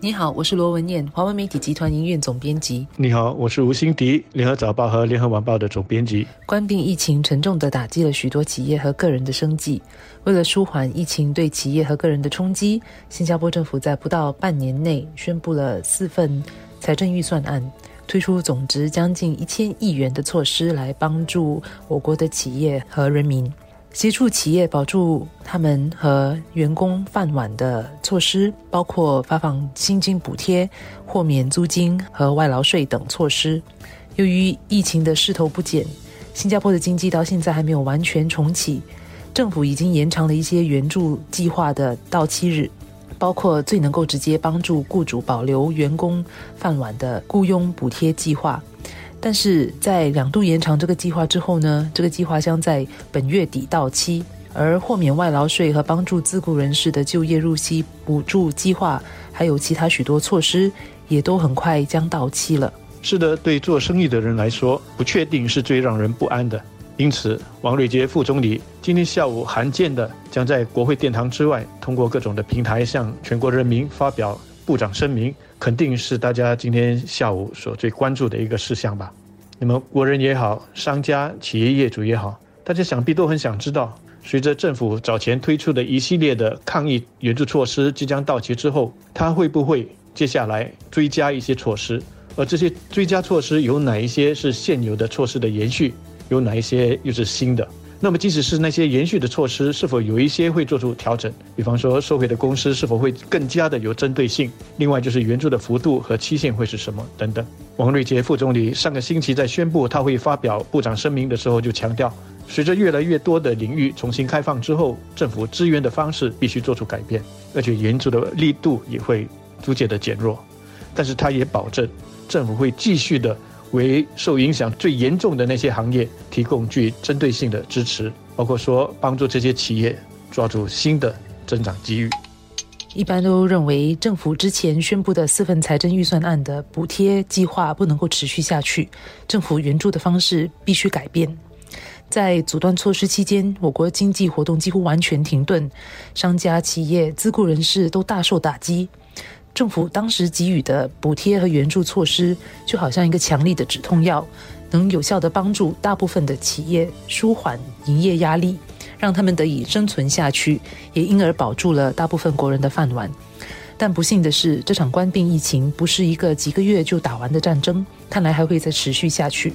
你好，我是罗文燕，华文媒体集团营运总编辑。你好，我是吴欣迪，联合早报和联合晚报的总编辑。冠病疫情沉重地打击了许多企业和个人的生计。为了舒缓疫情对企业和个人的冲击，新加坡政府在不到半年内宣布了四份财政预算案，推出总值将近一千亿元的措施来帮助我国的企业和人民。协助企业保住他们和员工饭碗的措施，包括发放薪金补贴、豁免租金和外劳税等措施。由于疫情的势头不减，新加坡的经济到现在还没有完全重启。政府已经延长了一些援助计划的到期日，包括最能够直接帮助雇主保留员工饭碗的雇佣补贴计划。但是在两度延长这个计划之后呢，这个计划将在本月底到期，而豁免外劳税和帮助自雇人士的就业入息补助计划，还有其他许多措施，也都很快将到期了。是的，对做生意的人来说，不确定是最让人不安的。因此，王瑞杰副总理今天下午罕见的将在国会殿堂之外，通过各种的平台向全国人民发表部长声明。肯定是大家今天下午所最关注的一个事项吧。那么国人也好，商家、企业业主也好，大家想必都很想知道，随着政府早前推出的一系列的抗疫援助措施即将到期之后，它会不会接下来追加一些措施？而这些追加措施有哪一些是现有的措施的延续？有哪一些又是新的？那么，即使是那些延续的措施，是否有一些会做出调整？比方说，收回的公司是否会更加的有针对性？另外，就是援助的幅度和期限会是什么等等。王瑞杰副总理上个星期在宣布他会发表部长声明的时候，就强调，随着越来越多的领域重新开放之后，政府支援的方式必须做出改变，而且援助的力度也会逐渐的减弱。但是，他也保证，政府会继续的。为受影响最严重的那些行业提供具针对性的支持，包括说帮助这些企业抓住新的增长机遇。一般都认为，政府之前宣布的四份财政预算案的补贴计划不能够持续下去，政府援助的方式必须改变。在阻断措施期间，我国经济活动几乎完全停顿，商家、企业、自雇人士都大受打击。政府当时给予的补贴和援助措施，就好像一个强力的止痛药，能有效地帮助大部分的企业舒缓营业压力，让他们得以生存下去，也因而保住了大部分国人的饭碗。但不幸的是，这场官病疫情不是一个几个月就打完的战争，看来还会再持续下去。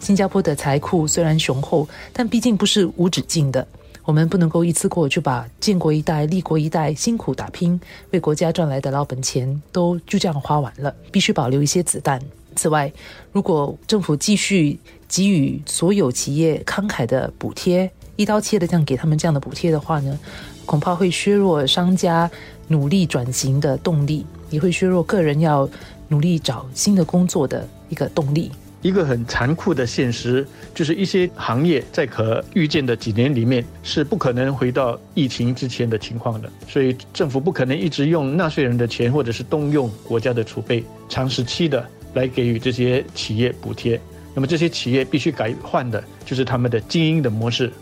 新加坡的财库虽然雄厚，但毕竟不是无止境的。我们不能够一次过就把建国一代、立国一代辛苦打拼、为国家赚来的老本钱都就这样花完了，必须保留一些子弹。此外，如果政府继续给予所有企业慷慨的补贴，一刀切的这样给他们这样的补贴的话呢，恐怕会削弱商家努力转型的动力，也会削弱个人要努力找新的工作的一个动力。一个很残酷的现实，就是一些行业在可预见的几年里面是不可能回到疫情之前的情况的。所以政府不可能一直用纳税人的钱，或者是动用国家的储备，长时期的来给予这些企业补贴。那么这些企业必须改换的就是他们的经营的模式，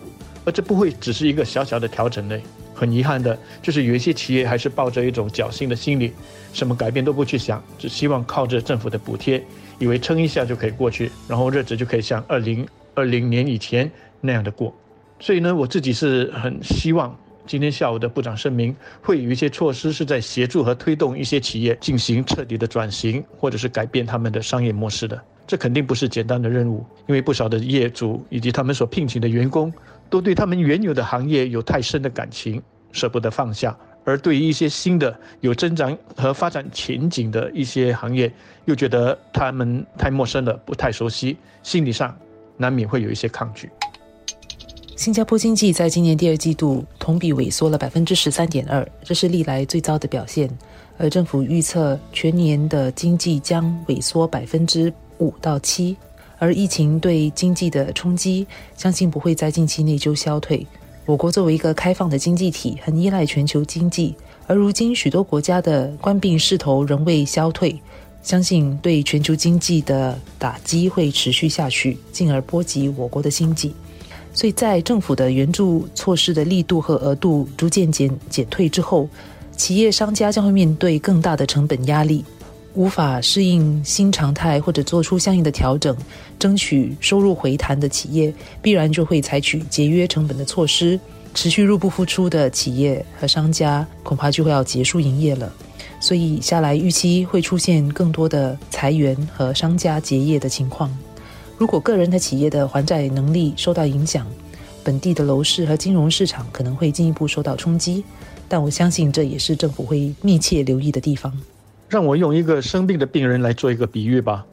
而这不会只是一个小小的调整嘞。很遗憾的就是有一些企业还是抱着一种侥幸的心理，什么改变都不去想，只希望靠着政府的补贴。以为撑一下就可以过去，然后日子就可以像二零二零年以前那样的过。所以呢，我自己是很希望今天下午的部长声明会有一些措施是在协助和推动一些企业进行彻底的转型，或者是改变他们的商业模式的。这肯定不是简单的任务，因为不少的业主以及他们所聘请的员工都对他们原有的行业有太深的感情，舍不得放下。而对于一些新的有增长和发展前景的一些行业，又觉得他们太陌生了，不太熟悉，心理上难免会有一些抗拒。新加坡经济在今年第二季度同比萎缩了百分之十三点二，这是历来最糟的表现。而政府预测全年的经济将萎缩百分之五到七，而疫情对经济的冲击，相信不会在近期内就消退。我国作为一个开放的经济体，很依赖全球经济，而如今许多国家的官病势头仍未消退，相信对全球经济的打击会持续下去，进而波及我国的经济。所以在政府的援助措施的力度和额度逐渐减减退之后，企业商家将会面对更大的成本压力，无法适应新常态或者做出相应的调整，争取收入回弹的企业，必然就会采取节约成本的措施。持续入不敷出的企业和商家，恐怕就会要结束营业了。所以下来预期会出现更多的裁员和商家结业的情况。如果个人和企业的还债能力受到影响，本地的楼市和金融市场可能会进一步受到冲击。但我相信这也是政府会密切留意的地方。让我用一个生病的病人来做一个比喻吧。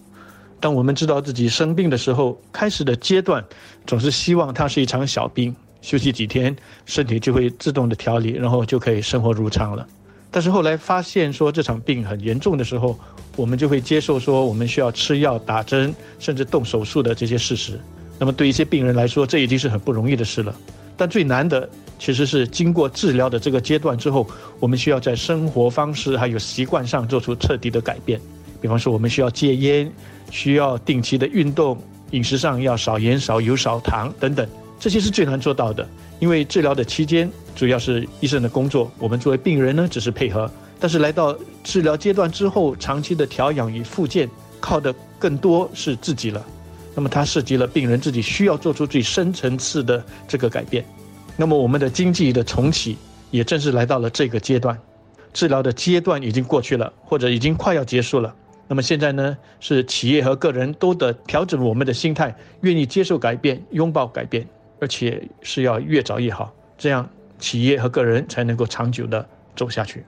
当我们知道自己生病的时候，开始的阶段总是希望它是一场小病，休息几天，身体就会自动的调理，然后就可以生活如常了。但是后来发现说这场病很严重的时候，我们就会接受说我们需要吃药、打针，甚至动手术的这些事实。那么对一些病人来说，这已经是很不容易的事了。但最难的其实是经过治疗的这个阶段之后，我们需要在生活方式还有习惯上做出彻底的改变。比方说，我们需要戒烟，需要定期的运动，饮食上要少盐、少油、少糖等等，这些是最难做到的。因为治疗的期间主要是医生的工作，我们作为病人呢只是配合。但是来到治疗阶段之后，长期的调养与复健，靠的更多是自己了。那么它涉及了病人自己需要做出最深层次的这个改变。那么我们的经济的重启也正是来到了这个阶段，治疗的阶段已经过去了，或者已经快要结束了。那么现在呢，是企业和个人都得调整我们的心态，愿意接受改变，拥抱改变。而且是要越早越好，这样企业和个人才能够长久的走下去。